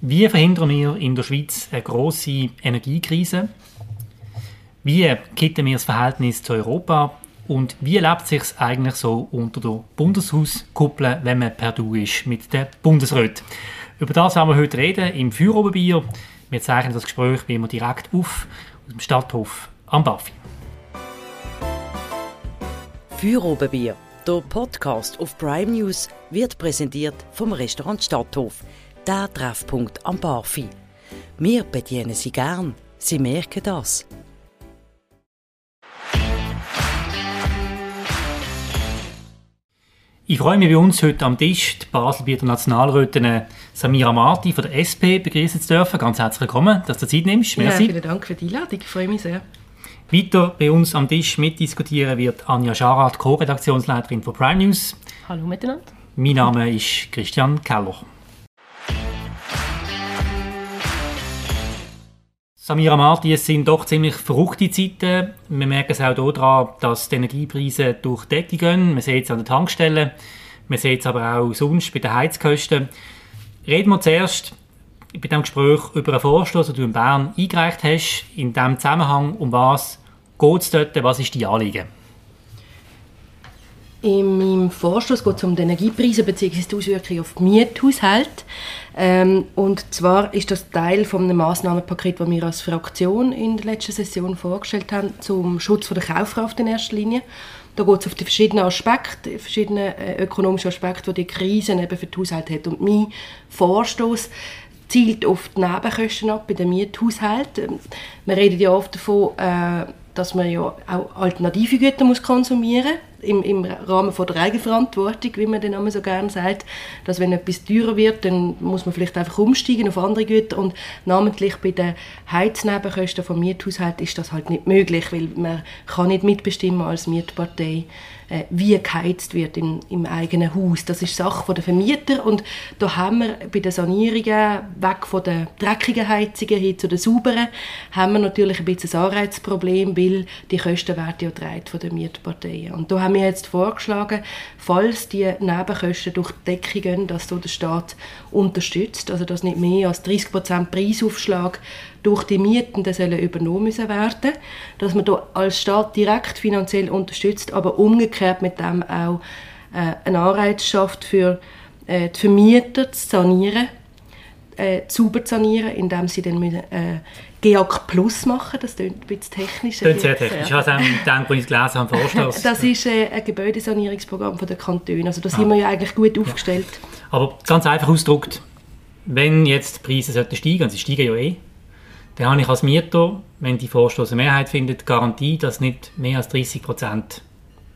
Wie verhindern wir in der Schweiz eine grosse Energiekrise? Wie kitten wir das Verhältnis zu Europa? Und wie lebt es sich eigentlich so unter der Bundeshauskuppel, wenn man per Du ist mit der Bundesrat? Über das werden wir heute reden im Feuerobenbier. Wir zeichnen das Gespräch wie immer direkt auf aus dem Stadthof am Bafi. Feuerobenbier, der Podcast auf Prime News, wird präsentiert vom Restaurant Stadthof – der Treffpunkt am Barfi. Wir bedienen Sie gern. Sie merken das. Ich freue mich bei uns heute am Tisch die Baselbieter Nationalrätin Samira Marti von der SP begrüßen zu dürfen. Ganz herzlich willkommen, dass du Zeit nimmst. Merci. Ja, vielen Dank für die Einladung, ich freue mich sehr. Weiter bei uns am Tisch mitdiskutieren wird Anja Scharat, Co-Redaktionsleiterin von Prime News. Hallo miteinander. Mein Name ist Christian Keller. Samira Marti, es sind doch ziemlich verrückte Zeiten. Wir merken es auch daran, dass die Energiepreise durch die Decke gehen. Man sieht es an den Tankstellen, man sieht es aber auch sonst bei den Heizkosten. Reden wir zuerst bei diesem Gespräch über einen Vorstoß, den du in Bern eingereicht hast. In diesem Zusammenhang, um was geht es dort, was ist die Anliegen? In meinem Vorstoß geht es um die Energiepreise bzw. die Auswirkungen auf die Miethaushalte. Ähm, und zwar ist das Teil von einem Massnahmenpaket, das wir als Fraktion in der letzten Session vorgestellt haben, zum Schutz der Kaufkraft in erster Linie. Da geht es auf die verschiedenen Aspekte, verschiedene äh, ökonomische Aspekte, die die Krise eben für die Haushalte hat. Und mein Vorstoß zielt auf die Nebenkosten ab bei den Miethaushalten. Wir reden ja oft davon, äh, dass man ja auch alternative Güter muss konsumieren muss im, im Rahmen von der Eigenverantwortung, wie man den Namen so gerne sagt, dass wenn etwas teurer wird, dann muss man vielleicht einfach umsteigen auf andere Güter. Und namentlich bei den Heiznebenkosten vom Miethaushalt ist das halt nicht möglich, weil man kann nicht mitbestimmen als Mietpartei, äh, wie geheizt wird im, im eigenen Haus. Das ist Sache der Vermieter und da haben wir bei den Sanierungen weg von den dreckigen Heizungen hin zu den sauberen, haben wir natürlich ein bisschen ein Anreizproblem, weil die Kosten werden ja von den Mietparteien. Und da haben wir jetzt vorgeschlagen, falls die Nebenkosten durch die Decke gehen, dass so der Staat unterstützt, also dass nicht mehr als 30% Preisaufschlag durch die Mieten sollen übernommen müssen werden, dass man da als Staat direkt finanziell unterstützt, aber umgekehrt mit dem auch äh, einen Anreiz schafft für äh, die Vermieter zu sanieren, äh, sauber zu sanieren, indem sie dann müssen, äh, GEAC Plus machen, das klingt ein bisschen technisch. Das sehr technisch. Ich habe es auch gedacht, als ich es gelesen habe, Vorstoß. Das ist äh, ein Gebäudesanierungsprogramm der Kantone. Also da ah. sind wir ja eigentlich gut aufgestellt. Ja. Aber ganz einfach ausgedrückt, wenn jetzt die Preise sollten steigen, und sie steigen ja eh, dann habe ich als Mieter, wenn die Vorstoß eine Mehrheit findet, Garantie, dass nicht mehr als 30 Prozent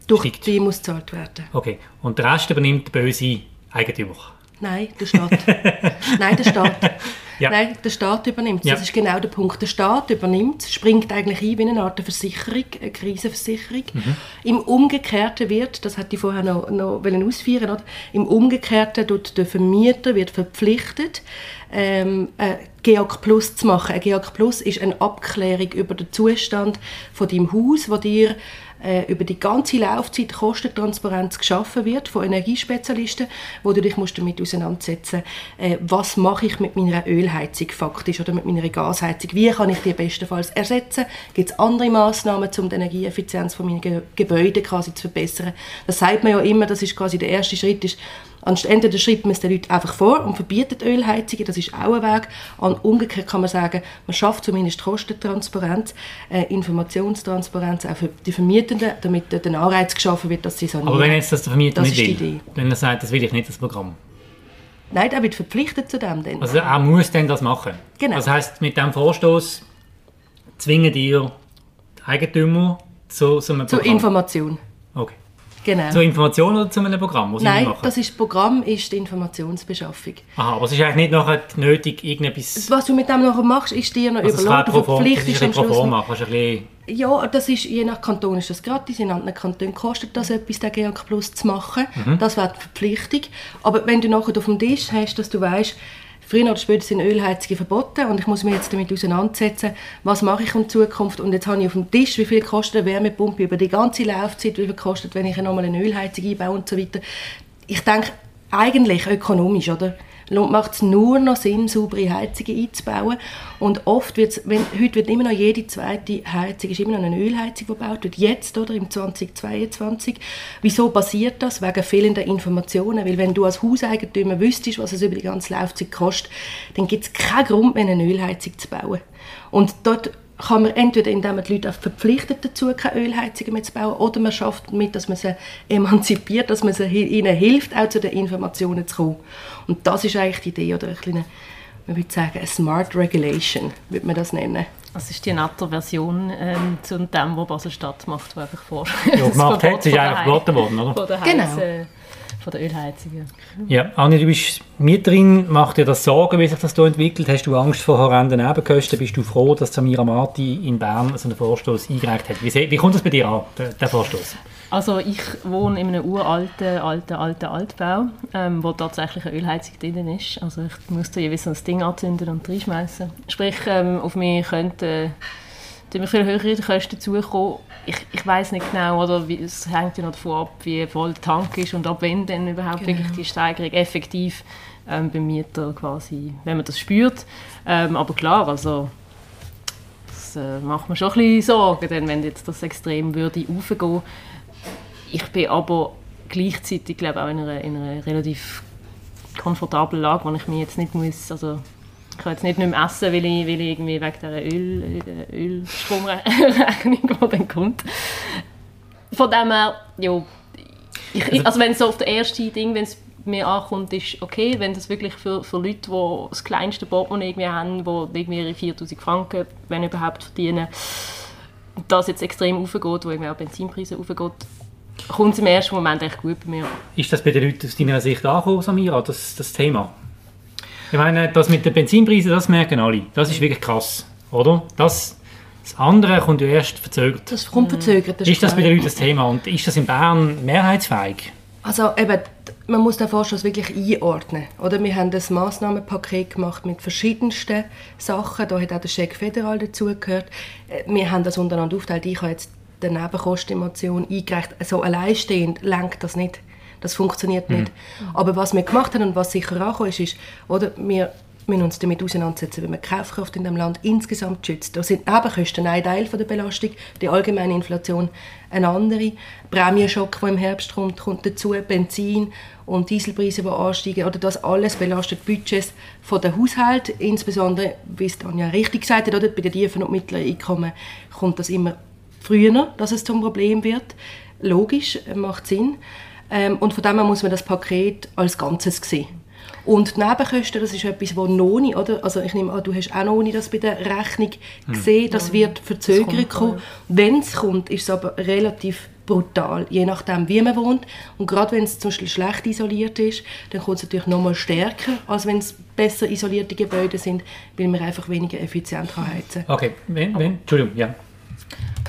Durch steigt. die muss gezahlt werden. Okay. Und der Rest übernimmt der böse Eigentümer. Nein, der Staat. Nein, der Staat. Ja. Nein, der Staat übernimmt ja. Das ist genau der Punkt. Der Staat übernimmt springt eigentlich ein wie eine Art Versicherung, eine Krisenversicherung. Mhm. Im Umgekehrten wird, das hatte ich vorher noch, noch ausführen oder? im Umgekehrten wird der Vermieter wird verpflichtet, ähm, äh, GEAC Plus zu machen. Ein GEAC Plus ist eine Abklärung über den Zustand von deinem Haus, wo dir äh, über die ganze Laufzeit Kostentransparenz geschaffen wird von Energiespezialisten, wo du dich musst damit auseinandersetzen äh, was mache ich mit meiner Ölheizung faktisch oder mit meiner Gasheizung, wie kann ich die bestenfalls ersetzen, gibt es andere Maßnahmen, um die Energieeffizienz von meinen Ge Gebäuden quasi zu verbessern. Das sagt man ja immer, das ist quasi der erste Schritt, ist Entweder schreibt man es den Leuten einfach vor und verbietet Ölheizungen, das ist auch ein Weg. Und umgekehrt kann man sagen, man schafft zumindest Kostentransparenz, äh, Informationstransparenz auch für die Vermietenden, damit der Anreiz geschaffen wird, dass sie sanieren. Aber wenn jetzt das der Vermieter das nicht will, wenn er sagt, das will ich nicht, das Programm? Nein, er wird verpflichtet zu dem. Dann. Also er muss dann das machen? Genau. Das heißt, mit dem Vorstoß zwingen die Eigentümer zu so einem Programm? Zur Information. Okay. Genau. Zur Information oder zu einem Programm? Was Nein, das, ist, Programm ist die Informationsbeschaffung. Aha, aber es ist eigentlich nicht nachher nötig, irgendetwas... Was du mit dem nachher machst, ist dir noch also überlassen. Du verpflichtest am Schluss... Kannst ein ja, das ist, je nach Kanton ist das gratis, in anderen Kantonen kostet das etwas, den GEAC Plus zu machen. Mhm. Das wäre die Verpflichtung. Aber wenn du nachher auf dem Tisch hast, dass du weißt, Früher oder später sind Ölheizungen verboten und ich muss mich jetzt damit auseinandersetzen, was mache ich in Zukunft und jetzt habe ich auf dem Tisch, wie viel kostet eine Wärmepumpe über die ganze Laufzeit, wie viel kostet, wenn ich nochmal eine Ölheizung einbaue und so weiter. Ich denke, eigentlich ökonomisch, oder? Macht es nur noch Sinn, saubere Heizungen einzubauen. Und oft wird wenn, heute wird immer noch jede zweite Heizung ist immer noch eine Ölheizung, gebaut wird. Jetzt, oder, im 2022. Wieso passiert das? Wegen fehlender Informationen. Weil wenn du als Hauseigentümer wüsstest, was es über die ganze Laufzeit kostet, dann gibt es keinen Grund mehr, eine Ölheizung zu bauen. Und dort kann man entweder, indem man die Leute verpflichtet dazu, keine Ölheizungen mehr zu bauen, oder man schafft damit, dass man sie emanzipiert, dass man sie, ihnen hilft, auch zu den Informationen zu kommen. Und das ist eigentlich die Idee, oder eine kleine, man würde sagen, eine Smart Regulation, würde man das nennen. Das ist die nette Version ähm, zu dem, was Basel-Stadt macht, wo einfach vor. Ja, gemacht hat, ist eigentlich geboten worden, oder? Genau. Äh, von der Ölheizung. Ja, Anni, du bist Mieterin, macht dir das Sorgen, wie sich das hier entwickelt? Hast du Angst vor horrenden Nebenkosten? Bist du froh, dass Samira Marti in Bern so einen Vorstoß eingereicht hat? Wie, wie kommt das bei dir an, der, der Vorstoß? Also ich wohne in einem uralten, alten, alten Altbau, ähm, wo tatsächlich eine Ölheizung drin ist. Also ich musste jeweils ein Ding anzünden und reinschmeißen. Sprich, ähm, auf mich könnte mir viel höhere Kosten zukommen. Ich, ich weiß nicht genau, oder wie, es hängt ja noch davon ab, wie voll der Tank ist und ab wann dann überhaupt genau. wirklich die Steigerung effektiv ähm, beim Mieter quasi, wenn man das spürt. Ähm, aber klar, also das äh, macht mir schon ein bisschen Sorgen, denn wenn jetzt das extrem würde aufgehen. Ich bin aber gleichzeitig glaube auch in einer, in einer relativ komfortablen Lage, wo ich mich jetzt nicht muss, also ich kann jetzt nicht mehr essen, weil ich, weil ich irgendwie wegen dieser Öl, Ölstromrechnung, die dann kommt. Von dem her, ja, ich, also, also wenn es so auf das erste Ding, wenn es mir ankommt, ist okay, wenn das wirklich für, für Leute, die das kleinste Portemonnaie irgendwie haben, die irgendwie ihre 4000 Franken, wenn überhaupt, verdienen, das jetzt extrem aufgeht, wo irgendwie auch Benzinpreise aufgeht, kommt es im ersten Moment echt gut bei mir Ist das bei den Leuten aus deiner Sicht angekommen, Samira, das, das Thema? Ich meine, das mit den Benzinpreisen, das merken alle. Das ist wirklich krass, oder? Das, das andere kommt ja erst verzögert. Das kommt verzögert. Das ist das bei den Leuten das Thema? Und ist das in Bern mehrheitsfähig? Also eben, man muss den Vorstoß wirklich einordnen. Oder? Wir haben ein Massnahmenpaket gemacht mit verschiedensten Sachen. Da hat auch der Scheck Federal dazugehört. Äh, wir haben das untereinander aufgeteilt. Ich habe jetzt die Nebenkostenemotion eingereicht. So alleinstehend lenkt das nicht. Das funktioniert nicht. Mhm. Aber was wir gemacht haben und was sicher angekommen ist, ist, oder, wir müssen uns damit auseinandersetzen, wie man die Kaufkraft in dem Land insgesamt schützt. Da sind Nebenkosten ein Teil von der Belastung, die allgemeine Inflation eine andere. Prämienschock, der im Herbst kommt, kommt dazu, Benzin und Dieselpreise, die ansteigen. Oder das alles belastet Budgets von den Haushalten, insbesondere, wie es Tanja richtig gesagt hat, oder, bei den tiefen und mittleren Einkommen kommt das immer früher, dass es zum Problem wird. Logisch, macht Sinn. Ähm, und von dem her muss man das Paket als Ganzes sehen. Und die Nebenkosten, das ist etwas, wo noch nicht, oder? Also ich nehme an, du hast auch noch nicht das bei der Rechnung hm. gesehen, das ja, wird Verzögerung kommen. Wenn es kommt, ist es aber relativ brutal, je nachdem, wie man wohnt. Und gerade wenn es zum Beispiel schlecht isoliert ist, dann kommt es natürlich noch mal stärker, als wenn es besser isolierte Gebäude sind, weil man einfach weniger effizient heizen kann. Okay, wenn, wenn, Entschuldigung, ja.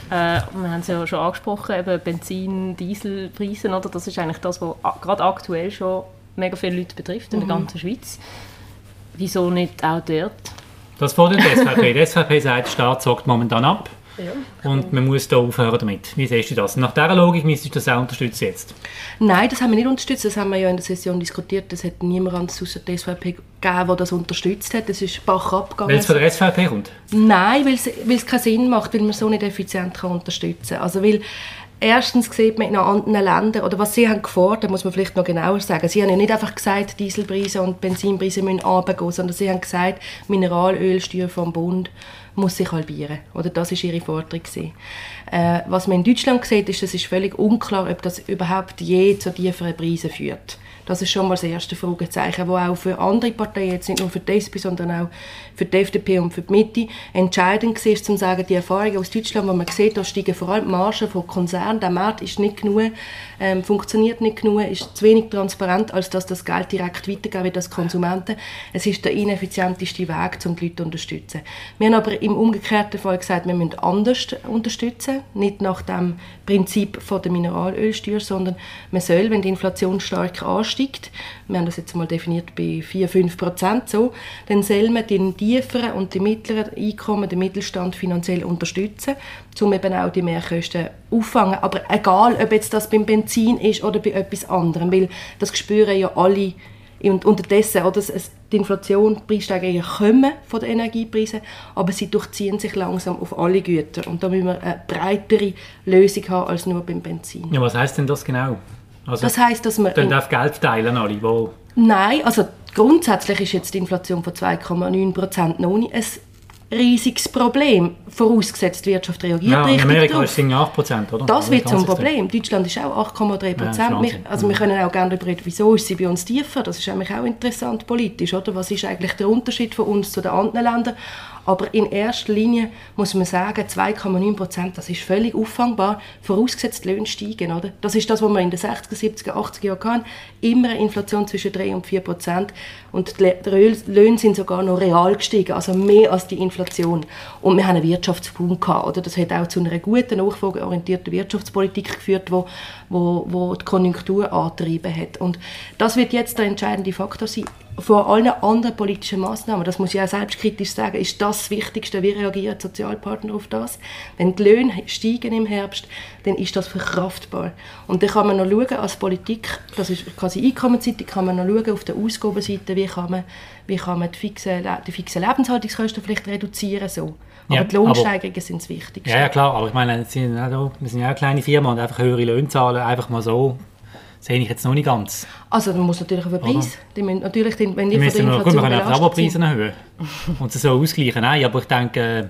Äh, wir haben es ja schon angesprochen, eben Benzin, Dieselpreise, oder? das ist eigentlich das, was gerade aktuell schon mega viele Leute betrifft in mhm. der ganzen Schweiz. Wieso nicht auch dort? Das fordert die SVP. Die SVP sagt, der Staat sagt momentan ab. Ja. Und man muss da aufhören damit. Wie siehst du das? Nach dieser Logik müsstest du das auch unterstützen jetzt? Nein, das haben wir nicht unterstützt. Das haben wir ja in der Session diskutiert. Das hat niemand außer der SVP gegeben, der das unterstützt hat. Das ist Bach abgegangen. Weil es von der SVP kommt? Nein, weil es, weil es keinen Sinn macht, weil man so nicht effizient kann unterstützen kann. Also weil Erstens sieht man in anderen Ländern, oder was sie haben gefordert, muss man vielleicht noch genauer sagen. Sie haben ja nicht einfach gesagt, Dieselpreise und Benzinpreise müssen runtergehen, sondern sie haben gesagt, Mineralölsteuer vom Bund muss sich halbieren. Oder das ist ihre Forderung. Äh, was man in Deutschland sieht, ist, es ist völlig unklar, ob das überhaupt je zu tieferen Preisen führt. Das ist schon mal das erste Fragezeichen, das auch für andere Parteien, jetzt nicht nur für die SP, sondern auch für die FDP und für die Mitte, entscheidend war, zu sagen, die Erfahrungen aus Deutschland, wo man sieht, da steigen vor allem die Margen von Konzernen, der Markt ist nicht genug, ähm, funktioniert nicht genug, ist zu wenig transparent, als dass das Geld direkt weitergeben wird als Konsumenten. Es ist der ineffizienteste Weg, um die Leute zu unterstützen. Wir haben aber im umgekehrten Fall gesagt, wir müssen anders unterstützen, nicht nach dem Prinzip von der Mineralölsteuer, sondern man soll, wenn die Inflation stark ansteigt, wir haben das jetzt mal definiert bei 4-5 Prozent so, dann soll man den tieferen und die mittleren Einkommen, den Mittelstand finanziell unterstützen, um eben auch die Mehrkosten auffangen. Aber egal, ob jetzt das beim Benzin ist oder bei etwas anderem, weil das spüren ja alle Und unterdessen, oder, es, die Inflation, die Preissteigerungen kommen von den Energiepreisen, aber sie durchziehen sich langsam auf alle Güter. Und da müssen wir eine breitere Lösung haben als nur beim Benzin. Ja, was heißt denn das genau? Also, das heißt, dass man... Dann darf Geld teilen alle, wo... Nein, also grundsätzlich ist jetzt die Inflation von 2,9% noch nicht ein riesiges Problem, vorausgesetzt die Wirtschaft reagiert ja, richtig in Amerika drauf. ist es 8% oder? Das wird zum Problem. Deutschland ist auch 8,3 Prozent. Ja, also wir können auch gerne darüber reden, wieso ist sie bei uns tiefer. Das ist eigentlich auch interessant politisch, oder? Was ist eigentlich der Unterschied von uns zu den anderen Ländern? Aber in erster Linie muss man sagen, 2,9 Prozent, das ist völlig auffangbar, vorausgesetzt die Löhne steigen. Oder? Das ist das, was wir in den 60er, 70er, 80er Jahren hatten. Immer eine Inflation zwischen 3 und 4 Prozent. Und die Löhne sind sogar noch real gestiegen, also mehr als die Inflation. Und wir haben einen Wirtschaftsboom gehabt. Oder? Das hat auch zu einer guten, nachfolgeorientierten Wirtschaftspolitik geführt, wo, wo, wo die Konjunktur angetrieben hat. Und das wird jetzt der entscheidende Faktor sein vor allen anderen politischen Maßnahmen, das muss ich auch selbstkritisch sagen, ist das Wichtigste, wie reagieren die Sozialpartner auf das. Wenn die Löhne steigen im Herbst, dann ist das verkraftbar. Und dann kann man noch schauen, als Politik, das ist quasi Einkommensseite, kann man noch schauen auf der Ausgabenseite, wie kann man, wie kann man die fixen, die fixen Lebenshaltungskosten vielleicht reduzieren, so. Aber ja, die Lohnsteigerungen sind das Wichtigste. Ja, ja, klar, aber ich meine, wir sind ja eine kleine Firma und einfach höhere Löhne zahlen, einfach mal so sehe ich jetzt noch nicht ganz. Also man muss natürlich auf den Preis, die müssen natürlich, wenn die, die von der Inflation gut, wir können auch die Preise erhöhen und sie so ausgleichen. Nein, aber ich denke,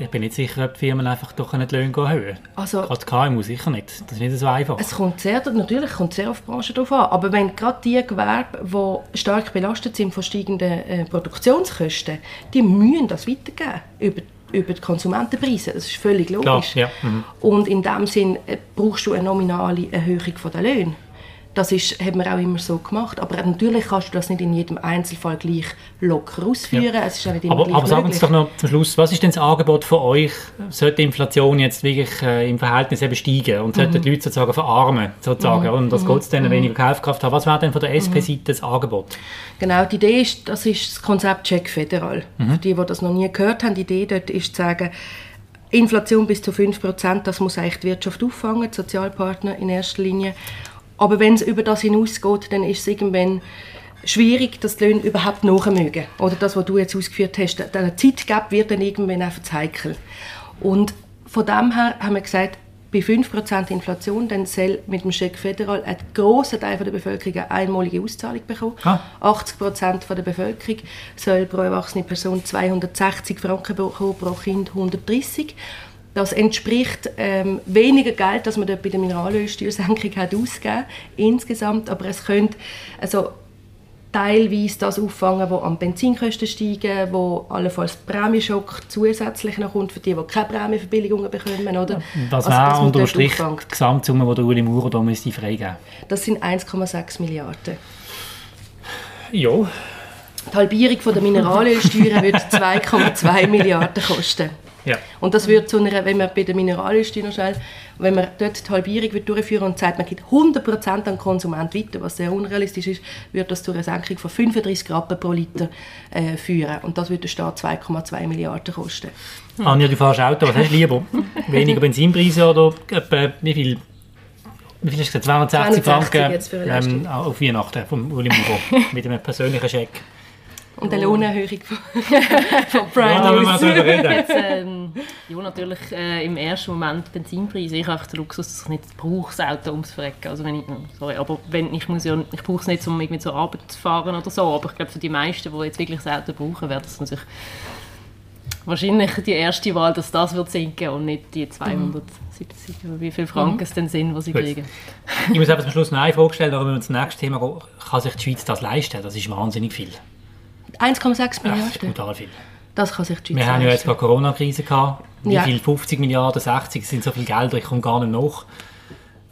ich bin nicht sicher, ob die Firmen einfach doch nicht Löhne erhöhen Also, gerade KMU sicher nicht. Das ist nicht so einfach. Es kommt sehr, natürlich kommt sehr auf die Branche drauf an. Aber wenn gerade die Gewerbe, die stark belastet sind von steigenden äh, Produktionskosten, die müssen das weitergeben über über die Konsumentenpreise. Das ist völlig logisch. Klar, ja. mhm. Und in dem Sinn äh, brauchst du eine nominale Erhöhung der Löhne. Das ist, hat man auch immer so gemacht. Aber natürlich kannst du das nicht in jedem Einzelfall gleich locker ausführen. Ja. Es ist auch nicht immer aber, aber sagen Sie doch noch zum Schluss, was ist denn das Angebot von euch? Sollte die Inflation jetzt wirklich äh, im Verhältnis eben steigen und sollten mhm. die Leute sozusagen verarmen, sozusagen, mhm. und das mhm. dann mhm. weniger Kaufkraft haben? Was wäre denn von der SP-Seite das Angebot? Genau, die Idee ist, das ist das Konzept Check Federal. Mhm. Für die, die das noch nie gehört haben, die Idee dort ist zu sagen, Inflation bis zu 5%, das muss eigentlich die Wirtschaft auffangen, die Sozialpartner in erster Linie. Aber wenn es über das hinausgeht, dann ist es irgendwann schwierig, dass die Löhne überhaupt nachmögen. Oder das, was du jetzt ausgeführt hast, der Zeitgap wird dann irgendwann einfach zu heikel. Und von dem her haben wir gesagt, bei 5% Inflation dann soll mit dem Scheck Federal ein grosser Teil der Bevölkerung eine einmalige Auszahlung bekommen. Ah. 80% der Bevölkerung soll pro erwachsene Person 260 Franken bekommen, pro Kind 130 das entspricht ähm, weniger Geld, das man dort bei der Mineralölsteuersenkung hat ausgegeben insgesamt, aber es könnte also teilweise das auffangen, wo am Benzinkosten steigen, wo allenfalls Prämienschock zusätzlich noch kommt für die, die keine Prämienverbilligungen bekommen, oder? Das also, wäre unter Strich die Gesamtsumme, die Uli Maurer da müsste freigeben Das sind 1,6 Milliarden. Ja. Die Halbierung von der Mineralölsteuer würde 2,2 Milliarden kosten. Ja. Und das wird zu einer, wenn man bei der Mineralindustrie noch schnell, wenn man dort die Halbierung durchführen und sagt, man gibt 100% an den Konsument weiter, was sehr unrealistisch ist, wird das zu einer Senkung von 35 Rappen pro Liter äh, führen. Und das wird der Staat 2,2 Milliarden kosten. Hm. Anja, du fährst Auto, was hast du lieber? Weniger Benzinpreise oder etwa, wie viel? Wie viel ist es? 260 Franken ähm, auf Weihnachten vom Uli Muro mit einem persönlichen Scheck. Und eine Lohnerhöhung von, von Prime ja, News. darüber reden. Jetzt, ähm, ja, natürlich äh, im ersten Moment Benzinpreise. Ich habe den Luxus, dass ich nicht brauche, das Auto ums Verrecken. Also wenn ich, sorry, aber wenn, ich, muss ja, ich brauche es nicht, um irgendwie zur Arbeit zu fahren oder so. Aber ich glaube, für die meisten, die jetzt wirklich das Auto brauchen, wäre das natürlich wahrscheinlich die erste Wahl, dass das wird sinken und nicht die 270 mhm. wie viele Franken mhm. es denn sind, die sie Gut. kriegen. Ich muss einfach zum Schluss noch eine Frage stellen, aber wenn wir zum nächsten Thema gehen, kann sich die Schweiz das leisten? Das ist wahnsinnig viel. 1,6 Milliarden? Das ist brutal viel. Das kann sich die Schweiz Wir haben ja jetzt gerade Corona-Krise gehabt. Wie ja. viel? 50 Milliarden, 60 sind so viel Geld, ich komme gar nicht nach.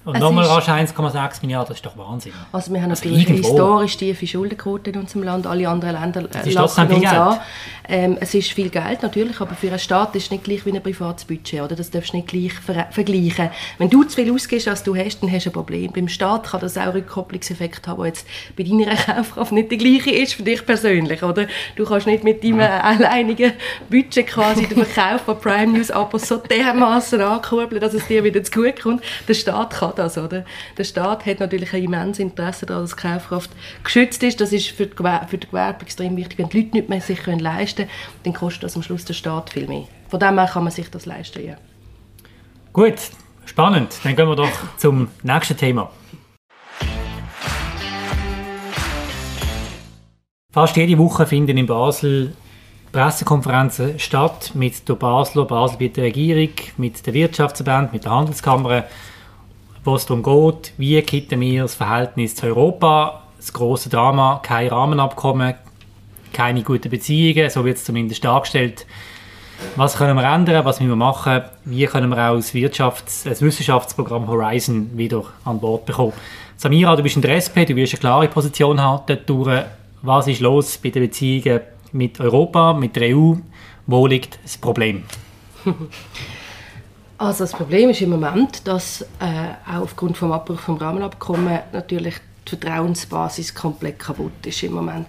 Und nochmal rasch 1,6 Milliarden, das ist doch Wahnsinn. Also wir haben also natürlich irgendwo. historisch tiefe Schuldenquote in unserem Land. Alle anderen Länder äh, lachen uns an. Ähm, es ist viel Geld natürlich, aber für einen Staat ist es nicht gleich wie ein privates Budget. Oder? Das darfst du nicht gleich ver vergleichen. Wenn du zu viel ausgibst, als du hast, dann hast du ein Problem. Beim Staat kann das auch Rückkopplungseffekt haben, der jetzt bei deiner Kaufkraft nicht der gleiche ist für dich persönlich. Oder? Du kannst nicht mit deinem alleinigen Budget quasi den Verkauf von Prime News Abos so dermaßen ankurbeln, dass es dir wieder zu gut kommt. Der Staat kann das, oder? Der Staat hat natürlich ein immenses Interesse daran, dass die Kaufkraft geschützt ist. Das ist für, die Gewer für den Gewerbe extrem wichtig. Wenn die Leute nicht mehr sich können leisten können, dann kostet das am Schluss der Staat viel mehr. Von dem her kann man sich das leisten, ja. Gut, spannend. Dann gehen wir doch zum nächsten Thema. Fast jede Woche finden in Basel Pressekonferenzen statt mit der Basler, Basel mit der Regierung, mit der Wirtschaftsverband, mit der Handelskammer, wo es darum geht, wie kitten wir das Verhältnis zu Europa, das große Drama, kein Rahmenabkommen, keine guten Beziehungen, so wird es zumindest dargestellt. Was können wir ändern, was müssen wir machen, wie können wir auch das, Wirtschafts-, das Wissenschaftsprogramm Horizon wieder an Bord bekommen. Samira, du bist in der SP, du wirst eine klare Position haben dort Was ist los bei den Beziehungen mit Europa, mit der EU? Wo liegt das Problem? Also das Problem ist im Moment, dass äh, auch aufgrund des Abbruch vom Rahmenabkommen natürlich die Vertrauensbasis komplett kaputt ist im Moment.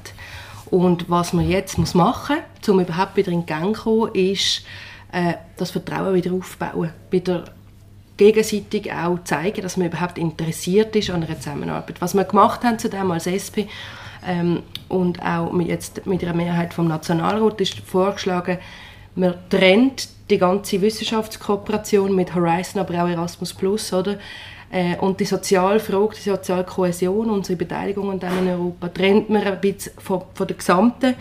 Und was man jetzt muss machen muss, um überhaupt wieder in Gang zu kommen, ist äh, das Vertrauen wieder aufbauen. Wieder gegenseitig auch zeigen, dass man überhaupt interessiert ist an einer Zusammenarbeit. Was wir gemacht haben zu dem als SP ähm, und auch mit, jetzt mit einer Mehrheit vom Nationalrat ist vorgeschlagen, man trennt die ganze Wissenschaftskooperation mit Horizon, aber auch Erasmus Plus, oder? Äh, und die Sozialfrage, die soziale Kohäsion, unsere Beteiligung an dem in Europa, trennt man ein bisschen von, von der gesamten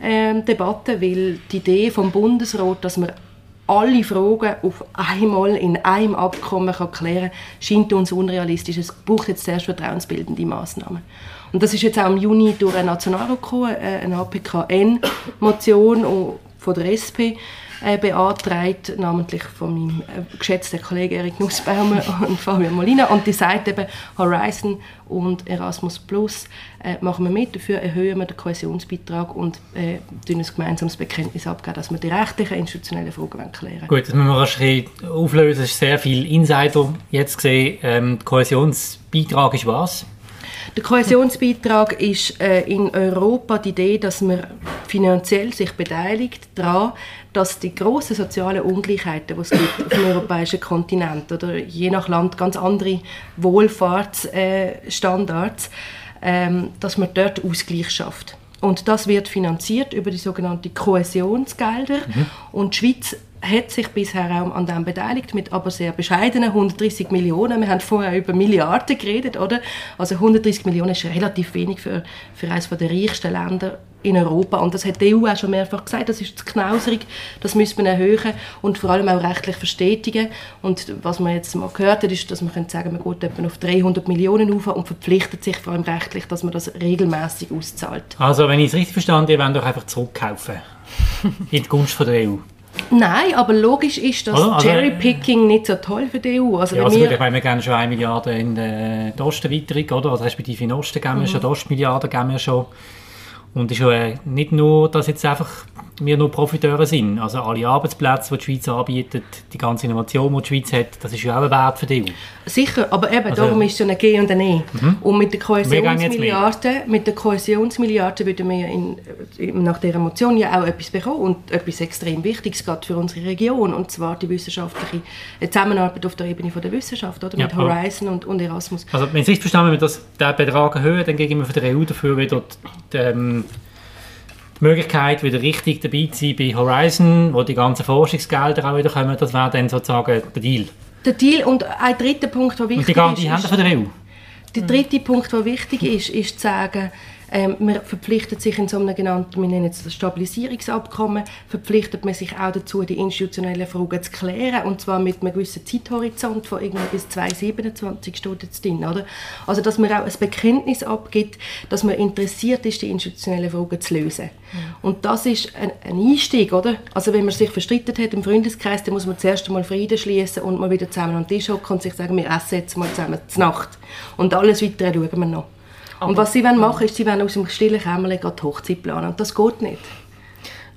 äh, Debatte, weil die Idee vom Bundesrat, dass man alle Fragen auf einmal in einem Abkommen kann klären kann, scheint uns unrealistisch. Es braucht jetzt zuerst vertrauensbildende Massnahmen. Und das ist jetzt auch im Juni durch einen Nationalrat gekommen, äh, eine APKN-Motion von der SP, äh, beantragt, namentlich von meinem äh, geschätzten Kollegen Erik Nussbaumer und Fabian Molina. Und die sagt eben, Horizon und Erasmus Plus äh, machen wir mit, dafür erhöhen wir den Kohäsionsbeitrag und äh, ein gemeinsames Bekenntnis abgeben, dass wir die rechtlichen, institutionellen Fragen klären. Gut, das müssen wir wahrscheinlich auflösen. Es ist sehr viel Insider jetzt gesehen. Ähm, Kohäsionsbeitrag ist was? Der Kohäsionsbeitrag ist äh, in Europa die Idee, dass man finanziell sich beteiligt daran, dass die grossen sozialen Ungleichheiten, die es gibt auf dem europäischen Kontinent oder je nach Land ganz andere Wohlfahrtsstandards, äh, ähm, dass man dort Ausgleich schafft. Und das wird finanziert über die sogenannten Kohäsionsgelder. Mhm. Und die Schweiz hat sich bisher auch an dem beteiligt, mit aber sehr bescheidenen 130 Millionen. Wir haben vorher über Milliarden geredet, oder? Also 130 Millionen ist relativ wenig für, für eines der reichsten Länder in Europa. Und das hat die EU auch schon mehrfach gesagt, das ist zu knauserig, das müssen wir erhöhen und vor allem auch rechtlich verstetigen. Und was man jetzt mal gehört hat, ist, dass man sagen, man geht etwa auf 300 Millionen auf und verpflichtet sich vor allem rechtlich, dass man das regelmäßig auszahlt. Also, wenn ich es richtig verstanden habe, wollt doch einfach zurückkaufen in die Gunst von der EU. Nein, aber logisch ist, dass also, Cherrypicking nicht so toll für die EU. Also, ja, also wir, gut, ich meine, wir geben schon 1 Milliarde in die Osterweiterung, oder? Also respektive in Osten geben wir mhm. schon, die Ostmilliarden geben wir schon. Und es ist ja nicht nur, dass jetzt einfach wir nur Profiteure sind. Also alle Arbeitsplätze, die die Schweiz anbietet, die ganze Innovation, die die Schweiz hat, das ist ja auch ein Wert für die EU. Sicher, aber eben, also, darum ist es ja ein G und ein E. Mhm. Und mit der Kohäsionsmilliarde, mit der Kohäsionsmilliarde würden wir in, nach dieser Motion ja auch etwas bekommen und etwas extrem Wichtiges gerade für unsere Region, und zwar die wissenschaftliche Zusammenarbeit auf der Ebene von der Wissenschaft, oder? Ja, mit Horizon und, und, Erasmus. Also wenn ich es richtig verstanden habe, wenn wir das, den Betrag erhöhen, dann geben wir von der EU dafür wieder die, ähm, die Möglichkeit, wieder richtig dabei zu sein bei Horizon, wo die ganzen Forschungsgelder auch wieder kommen, das wäre dann sozusagen der Deal. Der Deal und ein dritter Punkt, der wichtig und die, ist... Die Hände von der EU? Der dritte Punkt, der wichtig ist, ist zu sagen, ähm, man verpflichtet sich in so einem genannten, wir nennen es das Stabilisierungsabkommen, verpflichtet man sich auch dazu, die institutionellen Fragen zu klären, und zwar mit einem gewissen Zeithorizont von irgendwie bis 2027 steht jetzt drin, oder? Also, dass man auch ein Bekenntnis abgibt, dass man interessiert ist, die institutionellen Fragen zu lösen. Mhm. Und das ist ein, ein, Einstieg, oder? Also, wenn man sich verstritten hat im Freundeskreis, dann muss man zuerst einmal Frieden schließen und mal wieder zusammen an den Tisch hocken und sich sagen, wir essen jetzt mal zusammen zur Nacht. Und alles Weitere schauen wir noch. Aber und was sie wollen machen, ist, sie wollen aus dem stillen Kämmerlein die Hochzeit planen. Und das geht nicht.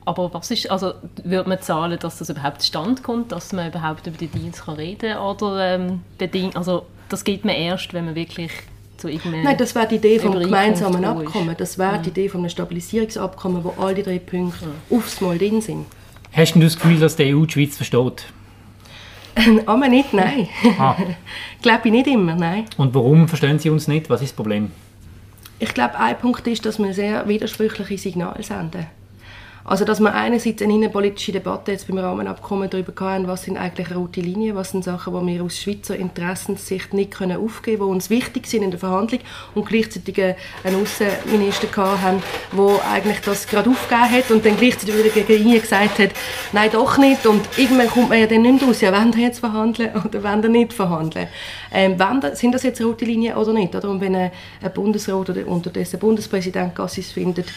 Aber was ist, also würde man zahlen, dass das überhaupt zustande kommt, dass man überhaupt über die Deals kann reden kann? Oder ähm, Beding also das geht man erst, wenn man wirklich zu irgendeinem Nein, das wäre die Idee vom gemeinsamen Abkommen. Das wäre ja. die Idee von einem Stabilisierungsabkommen, wo all die drei Punkte ja. aufs Mal drin sind. Hast du das Gefühl, dass die EU die Schweiz versteht? Aber nicht, nein. Ah. Glaube ich nicht immer, nein. Und warum verstehen Sie uns nicht? Was ist das Problem? Ich glaube, ein Punkt ist, dass wir sehr widersprüchliche Signale senden. Also, dass wir einerseits eine innenpolitische Debatte jetzt beim Rahmenabkommen darüber hatten, was sind eigentlich rote Linien, was sind Sachen, die wir aus Schweizer Interessenssicht nicht können aufgeben können, die uns wichtig sind in der Verhandlung und gleichzeitig einen Außenminister haben, der eigentlich das gerade aufgegeben hat und dann gleichzeitig wieder gegen ihn gesagt hat, nein, doch nicht und irgendwann kommt man ja dann nicht raus, ja, wollen wir jetzt verhandeln oder wollen wir nicht verhandeln. Ähm, sind das jetzt rote Linien oder nicht? Oder? Und wenn ein Bundesrat oder unterdessen Bundespräsident Gassis findet,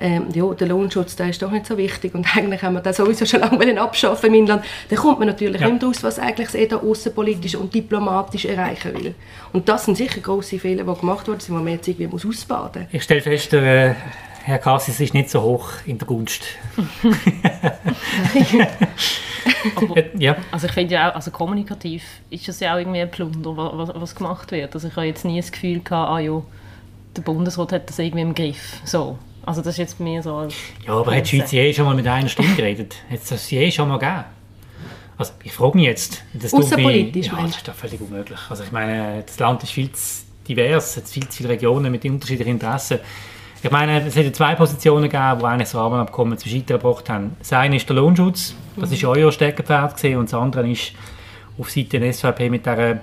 ähm, ja, der Lohnschutz der ist doch nicht so wichtig und eigentlich haben wir das sowieso schon lange abschaffen im Inland, dann kommt man natürlich ja. nicht raus, was eigentlich das EDA außenpolitisch und diplomatisch erreichen will. Und das sind sicher grosse Fehler, die gemacht wurden, die man jetzt irgendwie muss ausbaden muss. Ich stelle fest, der, äh, Herr Cassis ist nicht so hoch in der Gunst. Aber, ja. Also ich finde ja auch, also kommunikativ ist das ja auch irgendwie ein Plunder, was, was gemacht wird. Also ich habe jetzt nie das Gefühl gehabt, ah ja, der Bundesrat hat das irgendwie im Griff. So. Also das ist jetzt mir so als Ja, aber hat die Schweiz je schon mal mit einer Stimme geredet? Hat es das je schon mal gegeben? Also ich frage mich jetzt. Das Außenpolitisch, ja, das ist doch völlig unmöglich. Also ich meine, das Land ist viel zu divers, es hat viel zu viele Regionen mit unterschiedlichen Interessen. Ich meine, es hat zwei Positionen gegeben, die eigentlich das Rahmenabkommen zum Scheitern gebracht haben. Das eine ist der Lohnschutz, das ist euer Steckenpferd gesehen, und das andere ist auf Seite der SVP mit der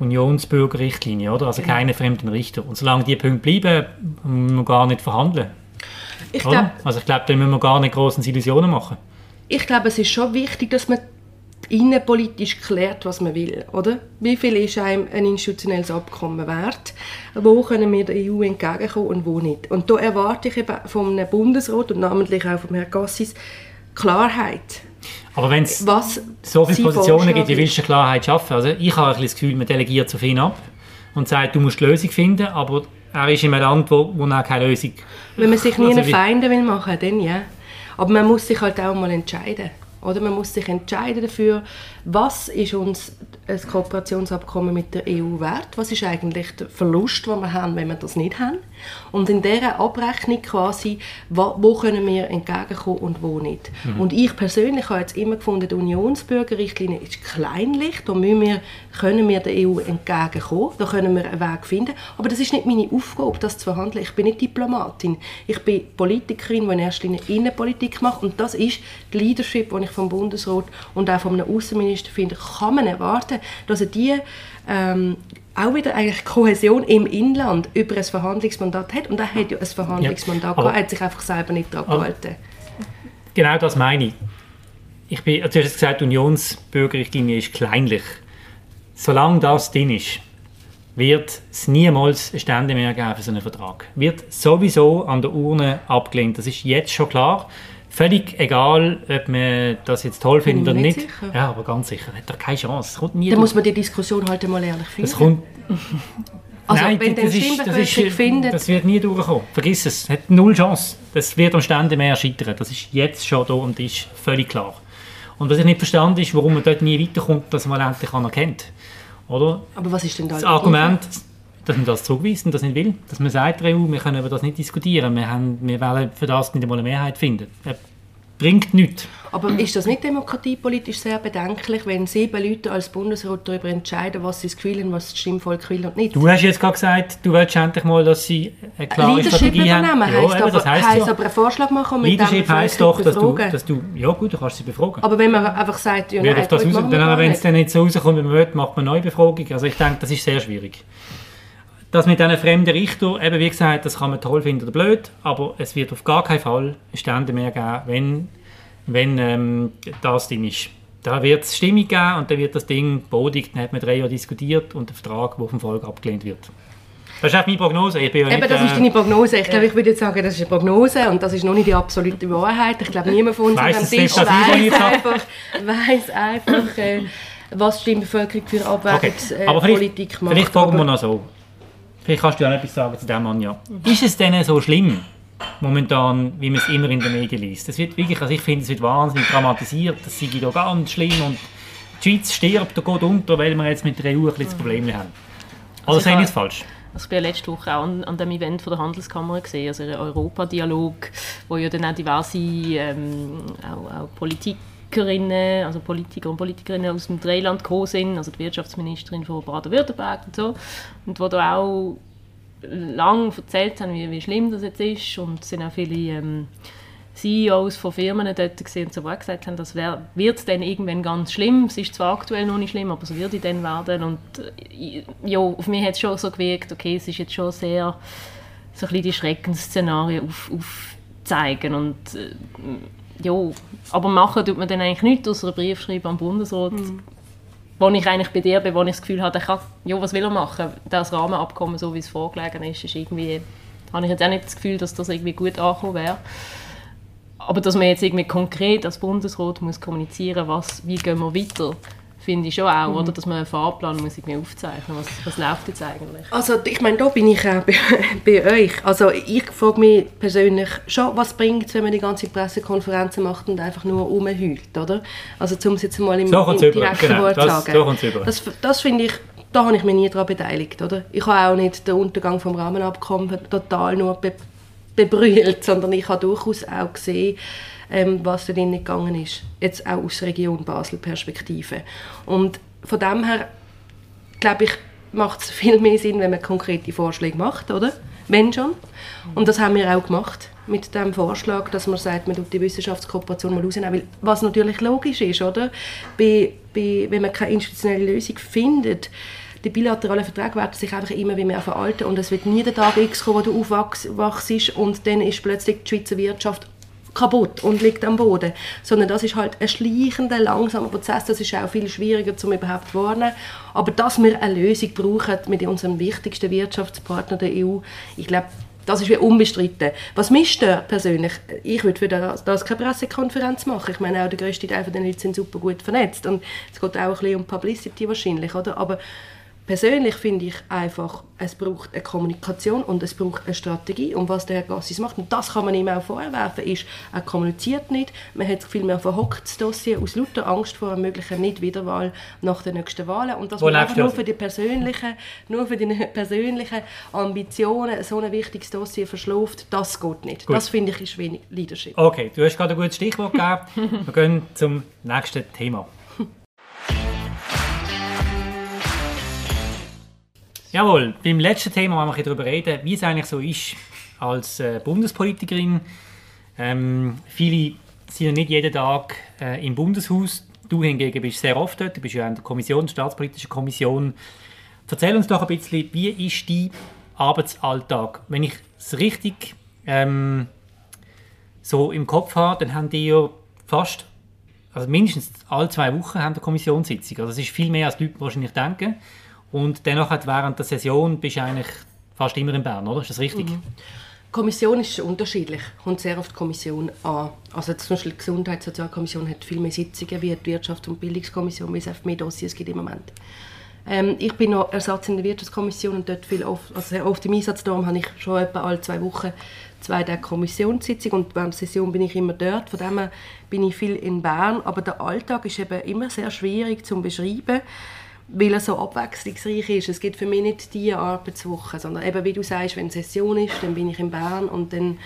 Unionsbürgerrichtlinie, oder? Also keine fremden Richter. Und solange die Punkte bleiben, müssen wir gar nicht verhandeln. Ich glaub, also ich glaube, da müssen wir gar nicht große Illusionen machen. Ich glaube, es ist schon wichtig, dass man innenpolitisch klärt, was man will, oder? Wie viel ist einem ein institutionelles Abkommen wert? Wo können wir der EU entgegenkommen und wo nicht? Und da erwarte ich eben vom Bundesrat und namentlich auch vom Herrn Gassis Klarheit. Aber wenn es so viele Positionen gibt, wie willst du Klarheit schaffen? Also ich habe ein das Gefühl, man delegiert zu viel ab und sagt, du musst die Lösung finden, aber er ist in einem Land, wo, wo auch keine Lösung... Wenn man sich nie also einen Feinde will machen, dann ja. Aber man muss sich halt auch mal entscheiden. Oder man muss sich entscheiden dafür, was ist uns ein Kooperationsabkommen mit der EU wert? Was ist eigentlich der Verlust, den wir haben, wenn wir das nicht haben? Und in dieser Abrechnung quasi, wo, wo können wir entgegenkommen und wo nicht. Mhm. Und ich persönlich habe jetzt immer gefunden, die Unionsbürgerrichtlinie ist kleinlich, da müssen wir, können wir der EU entgegenkommen, da können wir einen Weg finden. Aber das ist nicht meine Aufgabe, das zu verhandeln. Ich bin nicht Diplomatin. Ich bin Politikerin, die in erster Linie Innenpolitik macht und das ist die Leadership, die ich vom Bundesrat und auch vom Außenminister finde, kann man erwarten, dass er die ähm, auch wieder eigentlich Kohäsion im Inland über ein Verhandlungsmandat hat. Und er hat ja ein Verhandlungsmandat ja, gehabt, er hat sich einfach selber nicht daran gehalten. Genau das meine ich. Ich bin, du hast gesagt, die Unionsbürgerrichtlinie ist kleinlich. Solange das drin ist, wird es niemals Stände mehr geben für so einen Vertrag. Wird sowieso an der Urne abgelehnt. Das ist jetzt schon klar. Völlig egal, ob man das jetzt toll findet oder nicht. Sicher. Ja, aber ganz sicher. Hat er keine Chance. Es kommt nie Dann muss man die Diskussion halt mal ehrlich führen. Es kommt, also Nein, wenn das, ist, das, ist, findet... das wird nie durchkommen. Vergiss es. Hat null Chance. Das wird am Stände mehr scheitern. Das ist jetzt schon da und ist völlig klar. Und was ich nicht verstanden ist, warum man dort nie weiterkommt, dass man endlich anerkennt. Oder? Aber was ist denn da das Argument? Dass man das zurückweist und das nicht will. Dass man sagt, der EU, wir können über das nicht diskutieren, wir, haben, wir wollen für das nicht einmal eine Mehrheit finden. Das bringt nichts. Aber ist das nicht demokratiepolitisch sehr bedenklich, wenn sieben Leute als Bundesrat darüber entscheiden, was sie wollen, was das Stimmvolk will und nicht? Du hast jetzt gerade gesagt, du willst endlich mal, dass sie eine klare Leadership Strategie haben. Ja, heisst aber, das heisst, heisst ja. aber einen Vorschlag machen und mit Leadership heisst doch, dass du, dass du, ja gut, du kannst sie befragen. Aber wenn man einfach sagt, ja, nein, das raus, dann, wenn es dann nicht so rauskommt, wie man will, macht man eine neue Befragung. Also ich denke, das ist sehr schwierig. Das mit diesen fremden Richtern, eben wie gesagt, das kann man toll finden oder blöd, aber es wird auf gar keinen Fall Stände mehr geben, wenn, wenn ähm, das Ding ist. Da wird es Stimmung geben und dann wird das Ding bodig, dann hat man drei Jahre diskutiert und der Vertrag, der vom Volk abgelehnt wird. Das ist auch meine Prognose. Ich bin ja Eben, nicht, das ist deine Prognose. Ich glaube, ich würde jetzt sagen, das ist eine Prognose und das ist noch nicht die absolute Wahrheit. Ich glaube, niemand von uns an diesem Tisch weiß einfach, weiss einfach äh, was die Stimmbevölkerung für Abwägungspolitik okay. äh, macht. Vielleicht fragen wir noch so. Vielleicht kannst du auch etwas sagen zu dem, Anja. Ist es denn so schlimm, momentan, wie man es immer in den Medien liest? Das wird wirklich, also ich finde, es wird wahnsinnig dramatisiert, das sei da ganz schlimm und die Schweiz stirbt und geht unter, weil wir jetzt mit der EU ein bisschen Probleme haben. Also, also ich es falsch? Also ich war letzte Woche auch an, an dem Event von der Handelskammer gesehen, also ein Europadialog, wo ja dann auch diverse ähm, auch, auch Politik Politikerinnen, also Politiker und Politikerinnen aus dem Dreiland gekommen sind, also die Wirtschaftsministerin von Baden-Württemberg und so, und wo da auch lang erzählt haben, wie, wie schlimm das jetzt ist und es sind auch viele ähm, CEOs von Firmen dort gesehen, die auch gesagt haben, das wär, wird dann irgendwann ganz schlimm. Es ist zwar aktuell noch nicht schlimm, aber es wird dann werden. Und äh, ja, auf mich hat es schon so gewirkt, okay, es ist jetzt schon sehr so ein bisschen die Schreckensszenarien auf. Und äh, ja, aber machen tut man dann eigentlich nichts, außer einen Brief schreiben am Bundesrat. Mhm. Wo ich eigentlich bei dir bin, wo ich das Gefühl habe, kann, ja, was will er machen? Das Rahmenabkommen, so wie es vorgelegen ist, ist irgendwie, habe ich jetzt auch nicht das Gefühl, dass das irgendwie gut angekommen wäre. Aber dass man jetzt irgendwie konkret als Bundesrat muss kommunizieren muss, wie gehen wir weiter, finde ich schon auch, mhm. oder? Dass man einen Fahrplan muss irgendwie aufzeichnen was, was läuft jetzt eigentlich? Also ich meine, da bin ich auch bei, bei euch. Also ich frage mich persönlich schon, was bringt es, wenn man die ganze Pressekonferenzen macht und einfach nur rumheult, oder? Also um es jetzt mal im, so im direkten genau, Wort zu sagen. So das, das finde ich, da habe ich mich nie daran beteiligt, oder? Ich habe auch nicht den Untergang vom Rahmenabkommen total nur be bebrüllt, sondern ich habe durchaus auch gesehen, was da drin gegangen ist. Jetzt auch aus Region Basel-Perspektive. Und von dem her, glaube ich, macht es viel mehr Sinn, wenn man konkrete Vorschläge macht, oder? Wenn schon. Und das haben wir auch gemacht mit dem Vorschlag, dass man sagt, man tut die Wissenschaftskooperation mal rausnehmen. Weil, was natürlich logisch ist, oder? Bei, bei, wenn man keine institutionelle Lösung findet, die bilateralen Verträge werden sich einfach immer mehr veralten und es wird nie der Tag X kommen, wo du aufwachst und dann ist plötzlich die Schweizer Wirtschaft kaputt und liegt am Boden, sondern das ist halt ein schleichender, langsamer Prozess, das ist auch viel schwieriger zum überhaupt zu warnen, aber dass wir eine Lösung brauchen mit unserem wichtigsten Wirtschaftspartner der EU, ich glaube, das ist wie unbestritten. Was mich stört persönlich, ich würde für das, das keine Pressekonferenz machen. Ich meine, auch der größte Teil der Leute sind super gut vernetzt und es geht auch ein bisschen um Publicity wahrscheinlich, oder? Aber Persönlich finde ich einfach, es braucht eine Kommunikation und es braucht eine Strategie. Und was der Herr Gassis macht, und das kann man ihm auch vorwerfen, ist, er kommuniziert nicht. Man hat viel mehr verhockt Dossier aus lauter Angst vor einer möglichen Nichtwiederwahl nach den nächsten Wahlen. Und dass man einfach nur für die persönlichen, nur für die persönlichen Ambitionen so ein wichtiges Dossier verschläft, das geht nicht. Gut. Das finde ich ist wenig Leadership. Okay, du hast gerade ein gutes Stichwort gegeben. wir gehen zum nächsten Thema. Jawohl, beim letzten Thema wollen wir darüber reden, wie es eigentlich so ist als äh, Bundespolitikerin. Ähm, viele sind ja nicht jeden Tag äh, im Bundeshaus. Du hingegen bist sehr oft dort, du bist ja in der Kommission, der Staatspolitischen Kommission. Erzähl uns doch ein bisschen, wie ist dein Arbeitsalltag? Wenn ich es richtig ähm, so im Kopf habe, dann haben die ja fast, also mindestens alle zwei Wochen haben eine Kommissionssitzung. Also das ist viel mehr, als die Leute wahrscheinlich denken. Und dennoch hat während der Session bist du eigentlich fast immer in Bern, oder? Ist das richtig? Mhm. Die Kommission ist unterschiedlich, kommt sehr auf die Kommission an. Also zum Beispiel die Gesundheits- und Sozialkommission hat viel mehr Sitzungen wie die Wirtschafts- und Bildungskommission, weil es einfach mehr Dossiers gibt im Moment. Ähm, ich bin noch Ersatz in der Wirtschaftskommission und dort viel oft, also sehr oft im Einsatz. Darum habe ich schon etwa alle zwei Wochen zwei Tage Kommissionssitzung und während der Session bin ich immer dort. Von dem bin ich viel in Bern. Aber der Alltag ist eben immer sehr schwierig zu beschreiben weil er so abwechslungsreich ist. Es gibt für mich nicht diese Arbeitswoche, sondern eben, wie du sagst, wenn Session ist, dann bin ich in Bern und dann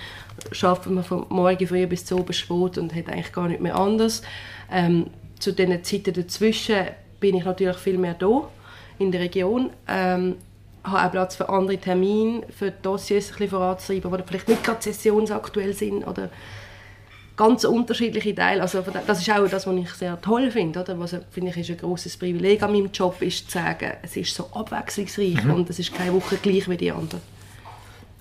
arbeitet man von morgen früh bis zu oben spät und hat eigentlich gar nicht mehr anders. Ähm, zu den Zeiten dazwischen bin ich natürlich viel mehr da in der Region. Ähm, habe auch Platz für andere Termine, für Dossiers ein bisschen voranzutreiben, die vielleicht nicht gerade sessionsaktuell sind oder ganz unterschiedliche Teile. Also das ist auch das, was ich sehr toll finde. Oder? Was finde ich ist ein großes Privileg an meinem Job, ist zu sagen, es ist so abwechslungsreich mhm. und es ist keine Woche gleich wie die andere.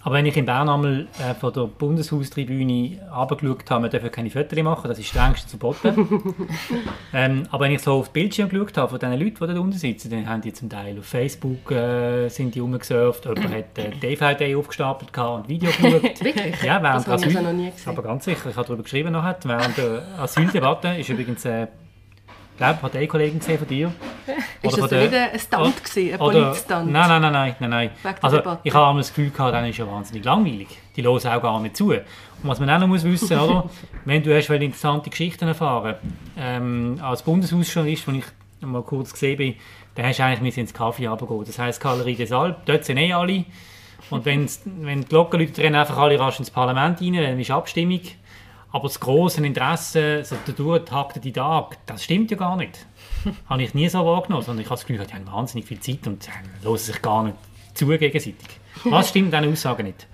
Aber wenn ich in Bern einmal äh, von der Bundeshaustribüne runtergeschaut habe, wir dürfen keine Fotos machen, das ist strengst verboten. ähm, aber wenn ich so auf das Bildschirm geschaut habe von den Leuten, die da unten sitzen, dann haben die zum Teil auf Facebook äh, sind die rumgesurft, jemand hat äh, DVD aufgestapelt und Video geschaut. Wirklich? Ja, während das Asyl, ich noch nie gesehen. Aber ganz sicher, ich habe darüber geschrieben nachher, während der Asyldebatte ist übrigens... Äh, glaube, hat eine Kollegin gesehen von dir. ist das der, wieder ein Stunt gewesen, ein Politstunt? Nein, nein, nein, nein, nein. Also, ich habe das Gefühl gehabt, dann ist ja wahnsinnig langweilig. Die hören auch gar nicht zu. Und was man auch noch muss wissen, oder? wenn du hast interessante Geschichten erfahren, ähm, als Bundeshausjournalist, als ich mal kurz gesehen bin, dann hast du eigentlich müssen ins Kaffee runtergehen. Das heisst Galerie des Alp, dort sind eh alle. Und wenn die Glockenleute rennen einfach alle rasch ins Parlament rein, dann ist Abstimmung. Aber das große Interesse, so der durchgehackte Tag, das stimmt ja gar nicht. habe ich nie so wahrgenommen, sondern ich habe das Gefühl, die haben wahnsinnig viel Zeit und hören sich gar nicht zu gegenseitig. Was stimmt an diesen Aussagen nicht?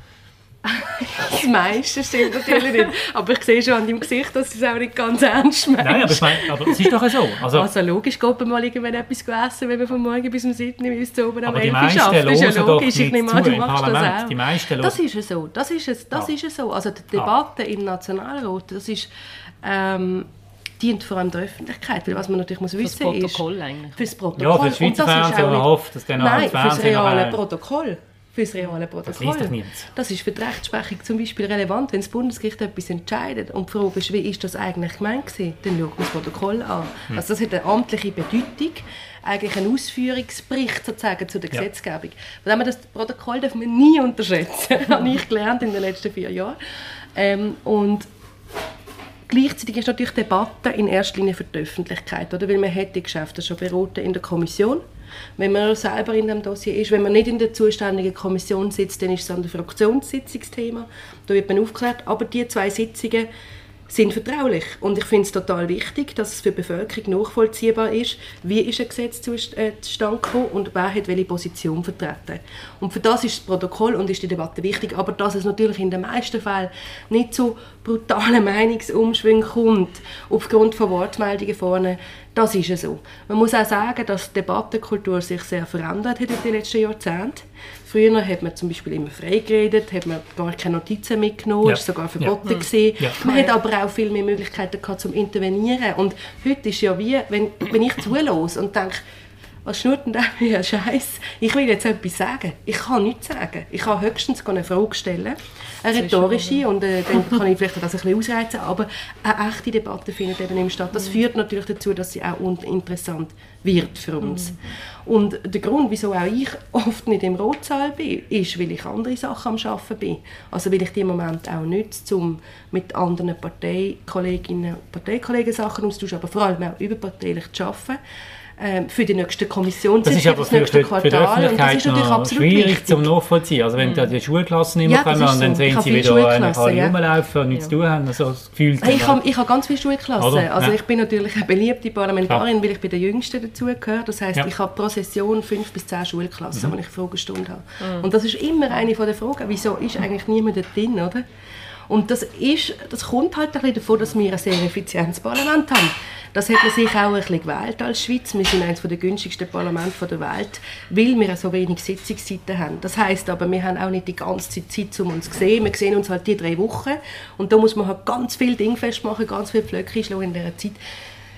Das meiste stimmt natürlich nicht. Aber ich sehe schon an deinem Gesicht, dass du es auch nicht ganz ernst meinst. Nein, aber, ich meine, aber es ist doch so. Also, also logisch geht man mal irgendwann etwas essen, wenn man von morgen bis um 7 Uhr bis zu oben am 11 Uhr schafft. Das ist ja logisch. Ich nehme an, du machst das auch. Die meisten das ist ja so. Das ist es, das ja. ist so. Also die Debatte ja. im Nationalrat, das ist... Ähm, dient vor allem der Öffentlichkeit, weil was man natürlich muss wissen ist... Fürs Protokoll eigentlich. Fürs Protokoll. Ja, für das Schweizer Fernsehen, man hofft, dass dann Nein, fürs reale Protokoll für das reale Protokoll. Das, das ist für die Rechtsprechung zum Beispiel relevant, wenn das Bundesgericht etwas entscheidet und die Frage ist, wie ist das eigentlich gemeint gewesen, dann schaut man das Protokoll an. Hm. Also das hat eine amtliche Bedeutung, eigentlich ein Ausführungsbericht sozusagen zu der Gesetzgebung. Ja. Von das Protokoll darf man nie unterschätzen, habe ich gelernt in den letzten vier Jahren. Ähm, und Gleichzeitig ist natürlich Debatte in erster Linie für die Öffentlichkeit, oder? weil man hat die Geschäfte schon beraten in der Kommission wenn man selber in dem Dossier ist. Wenn man nicht in der zuständigen Kommission sitzt, dann ist es an der Fraktionssitzungsthema. Da wird man aufgeklärt. Aber die zwei Sitzungen sind vertraulich. Und ich finde es total wichtig, dass es für die Bevölkerung nachvollziehbar ist, wie ist ein Gesetz äh, zustande gekommen und wer hat welche Position vertreten. Und für das ist das Protokoll und ist die Debatte wichtig. Aber dass es natürlich in den meisten Fällen nicht zu brutalen Meinungsumschwüngen kommt, aufgrund von Wortmeldungen vorne, das ist so. Man muss auch sagen, dass die Debattenkultur sich sehr verändert hat in den letzten Jahrzehnten. Früher hat man zum Beispiel immer frei geredet, hat man gar keine Notizen mitgenommen, ja. ist sogar verboten ja. gewesen. Ja. Man hat aber auch viel mehr Möglichkeiten gehabt zum Intervenieren. Und heute ist ja wie, wenn, wenn ich zulose und denke, was schnurrt denn der für ein Scheiß? Ich will jetzt etwas sagen. Ich kann nichts sagen. Ich kann höchstens eine Frage stellen, eine rhetorische, und äh, dann kann ich vielleicht das ein bisschen ausreizen, aber eine echte Debatte findet eben im statt. Das mhm. führt natürlich dazu, dass sie auch uninteressant wird für uns. Mhm. Und der Grund, wieso auch ich oft nicht im Rotsaal bin, ist, weil ich andere Sachen am Arbeiten bin. Also weil ich die im Moment auch nütze, um mit anderen Parteikolleginnen und Parteikollegen Sachen auszutauschen, aber vor allem auch überparteilich zu arbeiten ähm, für die nächste Kommission das ist aber das für, nächste Quartal. Für die Öffentlichkeit das ist natürlich absolut schwierig wichtig. zum nachvollziehen. Also wenn mhm. da die Schulklassen immer ja, kommen und dann so. sehen sie wieder eine ja. rumlaufen und nichts ja. zu tun haben, also das Gefühl... Hey, ich habe hab ganz viele Schulklassen. Also ja. ich bin natürlich eine beliebte Parlamentarierin, weil ich bei den Jüngsten dazugehöre. Das heisst, ich habe pro Session fünf bis zehn Schulklassen, mhm. wo ich Fragestunde habe. Mhm. Und das ist immer eine der Fragen, wieso ist eigentlich niemand da drin, oder? Und das, ist, das kommt halt ein bisschen davon, dass wir ein sehr effizientes Parlament haben. Das hat man sich auch ein bisschen gewählt als Schweiz. Wir sind eines der günstigsten Parlamente der Welt, weil wir so wenig Sitzungszeiten haben. Das heißt aber, wir haben auch nicht die ganze Zeit, um uns zu sehen. Wir sehen uns halt die drei Wochen und da muss man halt ganz viel Ding festmachen, ganz viele Pflöcke in dieser Zeit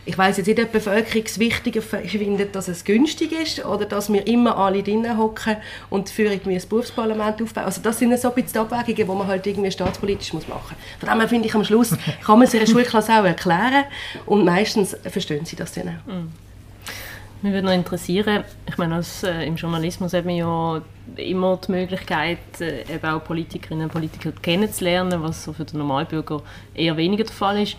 ich weiß jetzt nicht, ob die Bevölkerung es wichtiger findet, dass es günstig ist oder dass wir immer alle drinnen hocken und für irgendwie ein Berufsparlament aufbauen. Also das sind so ein bisschen die Abwägungen, die man halt irgendwie staatspolitisch muss machen muss. Von dem her finde ich am Schluss, kann man sich eine Schulklasse auch erklären und meistens verstehen sie das dann auch. Mhm. Mich würde noch interessieren, ich meine, als, äh, im Journalismus hat man ja immer die Möglichkeit, äh, eben auch Politikerinnen und Politiker kennenzulernen, was so für den Normalbürger eher weniger der Fall ist.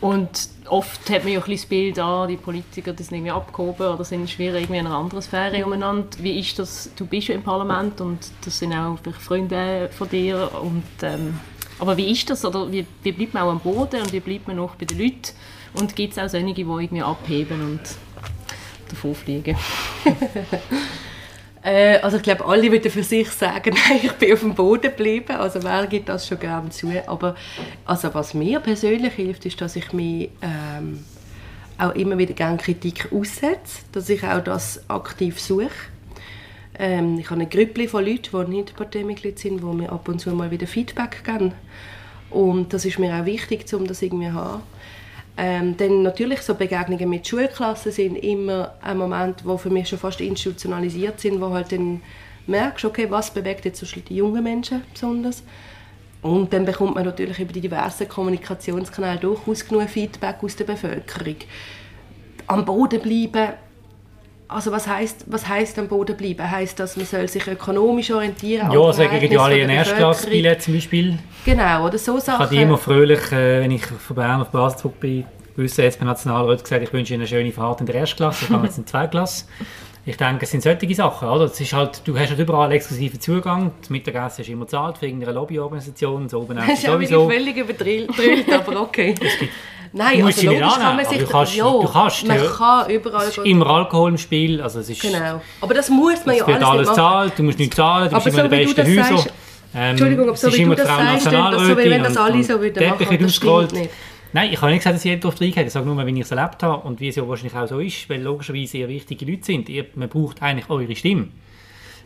Und oft hat man ja ein das Bild, ah, die Politiker die sind irgendwie abgehoben oder sind schwer irgendwie in einer anderen Sphäre umeinander. Wie ist das, du bist ja im Parlament und das sind auch Freunde von dir. Und, ähm, aber wie ist das? Oder wie, wie bleibt man auch am Boden und wie bleibt man noch bei den Leuten? Und gibt es auch solche, die irgendwie abheben und davon fliegen? Äh, also ich glaube, alle würden für sich sagen, nein, ich bin auf dem Boden geblieben. Also wer gibt das schon gerne zu? Aber also was mir persönlich hilft, ist, dass ich mich ähm, auch immer wieder gerne Kritik aussetze, dass ich auch das aktiv suche. Ähm, ich habe eine Gruppe von Leuten, die nicht Parteimitglied sind, die mir ab und zu mal wieder Feedback geben. Und das ist mir auch wichtig, um das irgendwie zu haben. Ähm, dann natürlich so Begegnungen mit Schulklassen sind immer ein Moment, wo für mich schon fast institutionalisiert sind, wo halt dann merkst, okay, was bewegt jetzt die jungen Menschen besonders. Und dann bekommt man natürlich über die diversen Kommunikationskanäle durchaus genug Feedback aus der Bevölkerung. Am Boden bleiben, also was heißt was heißt am Boden bleiben? Heißt das, man soll sich ökonomisch orientieren? Ja, also gegen alle ein Erstklassbillett zum Beispiel. Genau, oder so Sachen. Ich hatte immer fröhlich, äh, wenn ich von Bern auf Basel zurück bin, gewisse SP Nationalrat gesagt, ich wünsche Ihnen eine schöne Fahrt in der Erstklasse, ich gehe jetzt in die Zweitklasse. Ich denke, es sind solche Sachen, oder? Es ist halt, du hast halt überall exklusiven Zugang. Das Mittagessen ist immer zahlt für irgendeine Lobbyorganisation, so oben Das ist auch sowieso. völlig überdreht, aber okay. Musst also nicht logisch kann annehmen, man sich... du kannst- ja, du kannst, man kann überall... Es ist immer Alkohol im Spiel, also es ist... Genau. Aber das muss man ja alles alles nicht machen. zahlt, du musst nichts zahlen, du Aber bist immer so in den besten Häusern. Ähm, Entschuldigung, aber so wie immer du das sagst, so, wenn das alle so würden machen, das stimmt nicht. Nein, ich habe nicht gesagt, dass jeder Reihe hat. Ich sage nur, wenn ich es erlebt habe und wie es ja wahrscheinlich auch so ist, weil logischerweise ihr wichtige Leute sind. Ihr, man braucht eigentlich eure Stimme.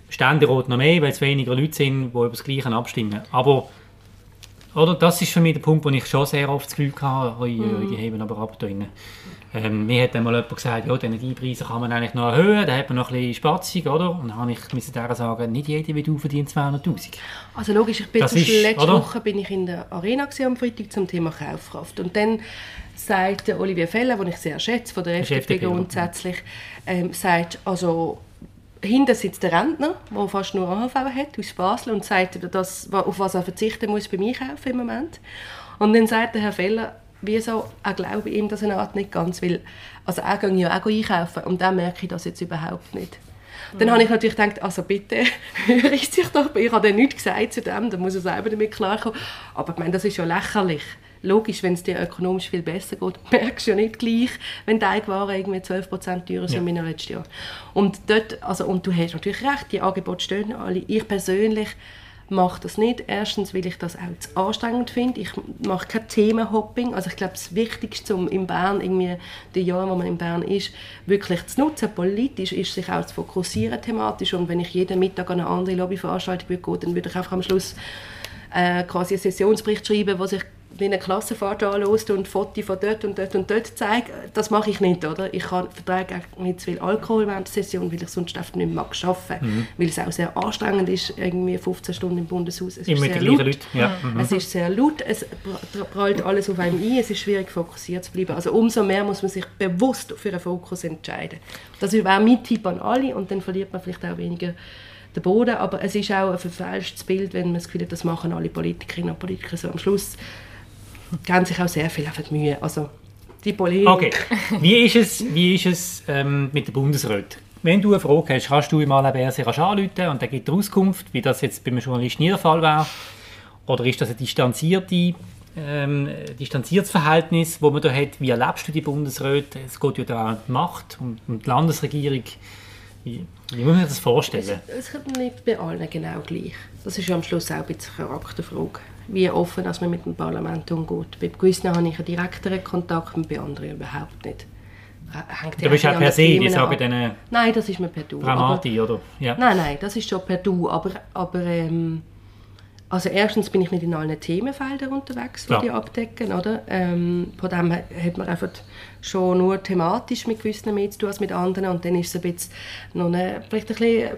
Ständerat noch mehr, weil es weniger Leute sind, die über das Gleiche abstimmen. Aber oder, das ist für mich der Punkt, wo ich schon sehr oft das Gefühl hatte, ui, ui, die heben aber ab da drinnen. Ähm, mir hat dann mal jemand gesagt, ja, die Energiepreise kann man eigentlich noch erhöhen, da hat man noch ein bisschen Spatzig, oder? Und dann habe ich müssen sagen, nicht jeder wie du verdient 200'000. Also logisch, ich bin Das ist, letzte oder? Woche bin ich in der Arena gewesen, am Freitag zum Thema Kaufkraft und dann sagt der Olivier Feller, den ich sehr schätze, von der FDP grundsätzlich, ähm, sagt, also hinten sitzt der Rentner, der fast nur AHV hat, aus Basel und sagt, das, auf was er verzichten muss beim Einkaufen im Moment. Und dann sagt der Herr Feller, wieso, er glaube ihm das eine Art nicht ganz, weil also er geht ja auch einkaufen und dann merke ich das jetzt überhaupt nicht. Dann habe ich natürlich gedacht, also bitte, höre ich sich doch, ich habe dann nichts gesagt zu dem, dann muss er selber damit klarkommen. Aber ich meine, das ist ja lächerlich. Logisch, wenn es dir ökonomisch viel besser geht, merkst du ja nicht gleich, wenn Teigwaren irgendwie 12% teurer sind Ja. als letztes Jahr. Und, dort, also, und du hast natürlich recht, die Angebote stehen alle. Ich persönlich mache das nicht. Erstens, weil ich das auch zu anstrengend finde. Ich mache kein Themenhopping. Also ich glaube, das Wichtigste, um in Bern, irgendwie die Jahre, wo man in Bern ist, wirklich zu nutzen, politisch, ist sich auch zu fokussieren thematisch. Und wenn ich jeden Mittag an eine andere Lobbyveranstaltung würde gehen, dann würde ich einfach am Schluss äh, quasi einen Sessionsbericht schreiben, wo sich wie eine Klassenfahrt anlässt und Fotos von dort und dort und dort zeigt. Das mache ich nicht, oder? Ich kann, vertrage nicht zu viel Alkohol während der Session, weil ich sonst einfach nicht mehr mag arbeiten Mhm. Weil es auch sehr anstrengend ist, irgendwie 15 Stunden im Bundeshaus. Es ist Immer mit sehr laut. Ja. Mhm. Es ist sehr laut, es pra- prallt alles auf einem ein, es ist schwierig fokussiert zu bleiben. Also umso mehr muss man sich bewusst für einen Fokus entscheiden. Das wäre mein Tipp an alle und dann verliert man vielleicht auch weniger den Boden, aber es ist auch ein verfälschtes Bild, wenn man das Gefühl hat, das machen alle Politikerinnen und Politiker so. Am Schluss geben sich auch sehr viel die Mühe. Also die Politik... Okay, wie ist es, wie ist es ähm, mit der Bundesrat? Wenn du eine Frage hast, kannst du im Alaberse anrufen und dann gibt er Auskunft, wie das jetzt beim Journalisten nie der Fall wäre. Oder ist das ein distanzierte, ähm, distanziertes Verhältnis, das man da hat? Wie erlebst du die Bundesräte? Es geht ja da um die Macht, um, um die Landesregierung. Wie, wie muss man sich das vorstellen? Es ist nicht bei allen genau gleich. Das ist ja am Schluss auch ein bisschen eine Charakterfrage. Wie offen dass man mit dem Parlament umgeht. Bei gewissen habe ich einen direkteren Kontakt und bei anderen überhaupt nicht. Hängt Du bist ja auch per se, die sagen dann Nein, das ist mir per Du. Aber, Dramati, oder? Ja. nein, nein, das ist schon per Du. Aber, aber ähm, also erstens bin ich nicht in allen Themenfeldern unterwegs, die die abdecken. Oder? Ähm, von dem hat man einfach schon nur thematisch mit gewissen mehr zu tun als mit anderen. Und dann ist es ein bisschen noch eine, vielleicht ein bisschen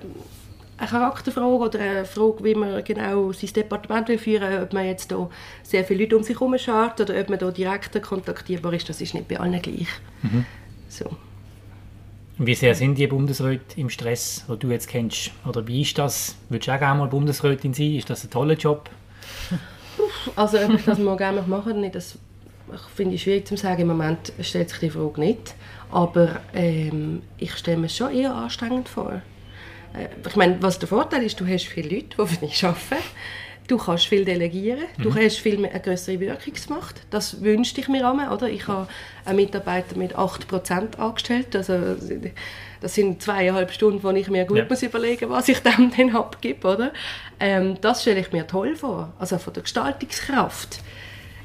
eine Charakterfrage oder eine Frage, wie man genau sein Departement will führen will, ob man jetzt da sehr viele Leute um sich herum schart oder ob man da direkt kontaktierbar ist, das ist nicht bei allen gleich. So. Und Wie sehr sind die Bundesräte im Stress, den du jetzt kennst? Oder wie ist das? Würdest du auch gerne mal Bundesrätin sein? Ist das ein toller Job? Also ob ich das mal gerne mache oder nicht, das finde ich schwierig zu sagen. Im Moment stellt sich die Frage nicht. Aber ähm, ich stelle mir es schon eher anstrengend vor. Äh, ich meine, was der Vorteil ist, du hast viele Leute, die für dich arbeiten. Du kannst viel delegieren, du hast viel mehr, eine größere Wirkungsmacht. Das wünschte ich mir einmal, oder? Ich habe einen Mitarbeiter mit 8% angestellt. Also, das sind zweieinhalb Stunden, wo ich mir gut Ja. muss überlegen was ich dem dann abgebe. Oder? Ähm, das stelle ich mir toll vor. Also von der Gestaltungskraft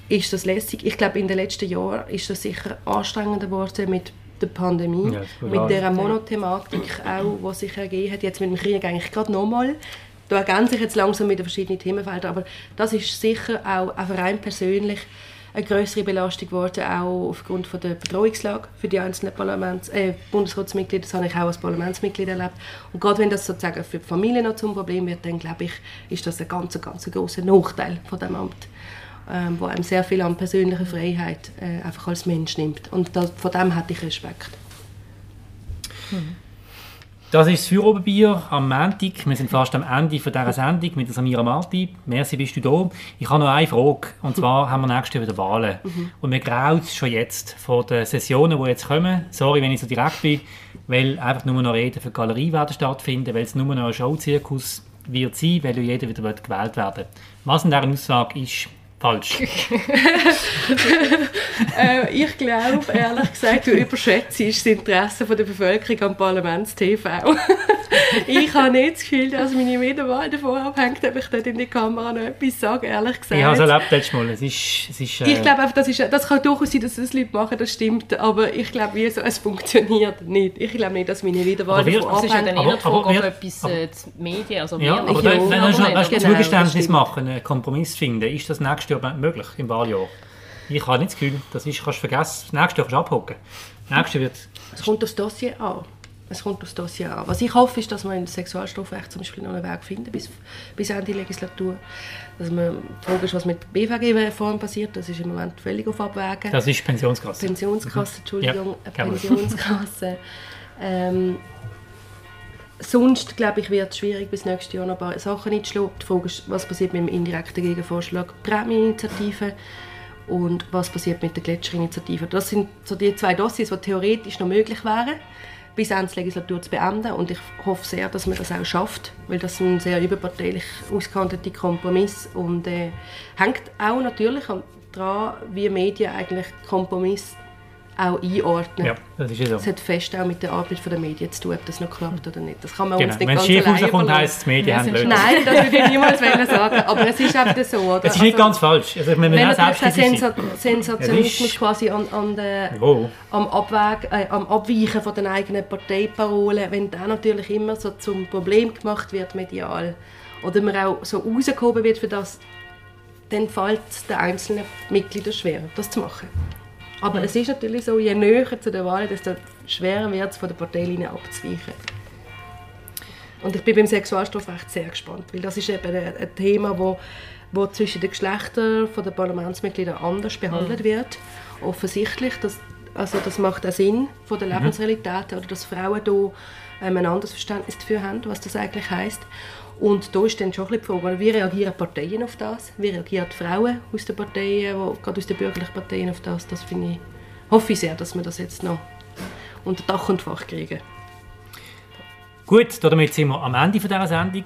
ist das lässig. Ich glaube, in den letzten Jahren ist das sicher anstrengender geworden mit der Pandemie, Ja, mit der Monothematik auch, die sich ergeben hat. Jetzt mit dem Krieg eigentlich gerade nochmal. Da ergänzen sich jetzt langsam mit den verschiedenen Themenfeldern, aber das ist sicher auch, auch für einen persönlich eine größere Belastung geworden, auch aufgrund von der Bedrohungslage für die einzelnen Parlaments äh, Bundesratsmitglieder. Das habe ich auch als Parlamentsmitglied erlebt. Und gerade wenn das sozusagen für die Familie noch zum Problem wird, dann glaube ich, ist das ein ganz, ganz großer Nachteil von dem Amt, ähm, wo einem sehr viel an persönlicher Freiheit äh, einfach als Mensch nimmt. Und das, von dem hätte ich Respekt. Das ist das Feierabendbier am Montag. Wir sind fast am Ende von dieser Sendung mit der Samira Marti. Merci, bist du da. Ich habe noch eine Frage. Und zwar haben wir nächstes Jahr wieder Wahlen. Und mir graut es schon jetzt vor den Sessionen, die jetzt kommen. Sorry, wenn ich so direkt bin. weil einfach nur noch Reden für die Galerie werden stattfinden, weil es nur noch ein Showzirkus wird sein, weil jeder wieder gewählt werden will. Was in dieser Aussage ist, falsch. äh, ich glaube, ehrlich gesagt, du überschätzt das Interesse der Bevölkerung am Parlaments-TV. ich habe nicht das Gefühl, dass meine Wiederwahl davon abhängt, ob ich dort in die Kamera noch etwas sage, ehrlich gesagt. Ich habe es erlebt letztes Mal. Es ist, es ist, äh... Ich glaube einfach, das, ist, das kann durchaus sein, dass das Leute machen, das stimmt, aber ich glaube, wie so, es funktioniert nicht. Ich glaube nicht, dass meine Wiederwahl davon abhängt. Es ist ja dann eher die Frage, ob etwas äh, die Medien, also ja, aber ja, wenn wir schon ein Zugeständnis machen, einen Kompromiss finden, ist das nächste Jahr möglich im Wahljahr? Ich habe nicht das Gefühl, das ist, kannst du vergessen, das nächste Jahr kannst du abhocken. Das wird... Es kommt aufs Dossier an. Es kommt aufs Dossier an. Was ich hoffe, ist, dass wir im Sexualstrafrecht zum Beispiel noch einen Weg finden bis, bis Ende der Legislatur. Dass man, die Frage ist, was mit der BVG-Reform passiert, das ist im Moment völlig auf Abwägen. Das ist Pensionskasse. Pensionskasse, Entschuldigung, ja, Pensionskasse. ähm, sonst, glaube ich, wird es schwierig, bis nächstes Jahr noch ein paar Sachen einzuschlagen. Die Frage ist, was passiert mit dem indirekten Gegenvorschlag Prämieninitiative und was passiert mit der Gletscherinitiative. Das sind so die zwei Dossiers, die theoretisch noch möglich wären bis Ende der Legislatur zu beenden. Und ich hoffe sehr, dass man das auch schafft, weil das ein sehr überparteilich ausgehandelter Kompromiss und äh, hängt auch natürlich daran, wie Medien eigentlich Kompromiss auch einordnen. Ja, das ist ja so. Das hat fest auch mit der Arbeit der Medien zu tun, ob das noch klappt oder nicht. Das kann man genau. uns nicht Wenn es schief rauskommt, heisst es, die Medien haben blöd. Nein, das würde ich niemals sagen. Aber es ist eben so. Oder? Es ist nicht also, ganz falsch. Also, wenn man natürlich Sensat Sensationismus quasi an, an der, oh. am, Abweg, äh, am Abweichen von den eigenen Parteiparolen, wenn das natürlich immer so zum Problem gemacht wird medial oder man auch so rausgehoben wird für das, dann fällt es den einzelnen Mitgliedern schwer, das zu machen. Aber es ist natürlich so, je näher zu der Wahl, desto schwerer wird es, von der Parteilinie abzuweichen. Und ich bin beim Sexualstrafrecht sehr gespannt, weil das ist eben ein, Thema, wo, wo zwischen den Geschlechtern der Parlamentsmitglieder anders behandelt mhm. wird. Offensichtlich, das, also das macht auch Sinn von der mhm. Lebensrealität, oder dass Frauen hier ähm, ein anderes Verständnis dafür haben, was das eigentlich heißt. Und da ist dann schon ein die Frage, wie reagieren Parteien auf das? Wie reagieren die Frauen aus den Parteien, gerade aus den bürgerlichen Parteien auf das? Das finde ich, hoffe ich sehr, dass wir das jetzt noch unter Dach und Fach kriegen. Gut, damit sind wir am Ende dieser Sendung.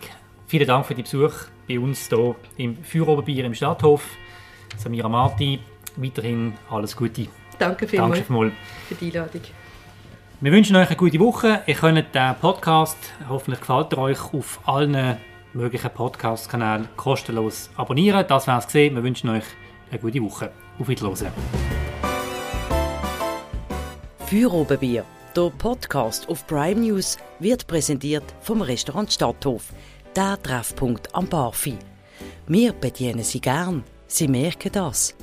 Vielen Dank für den Besuch bei uns hier im Feuerobenbier im Stadthof. Samira Marti, weiterhin alles Gute. Danke vielmals Danke für die Einladung. Wir wünschen euch eine gute Woche. Ihr könnt den Podcast, hoffentlich gefällt er euch, auf allen möglichen Podcast-Kanälen kostenlos abonnieren. Das wäre es gesehen. Wir wünschen euch eine gute Woche. Auf Wiedersehen. Feuerobenbier, der Podcast auf Prime News, wird präsentiert vom Restaurant Stadthof, der Treffpunkt am Barfi. Wir bedienen Sie gern. Sie merken das.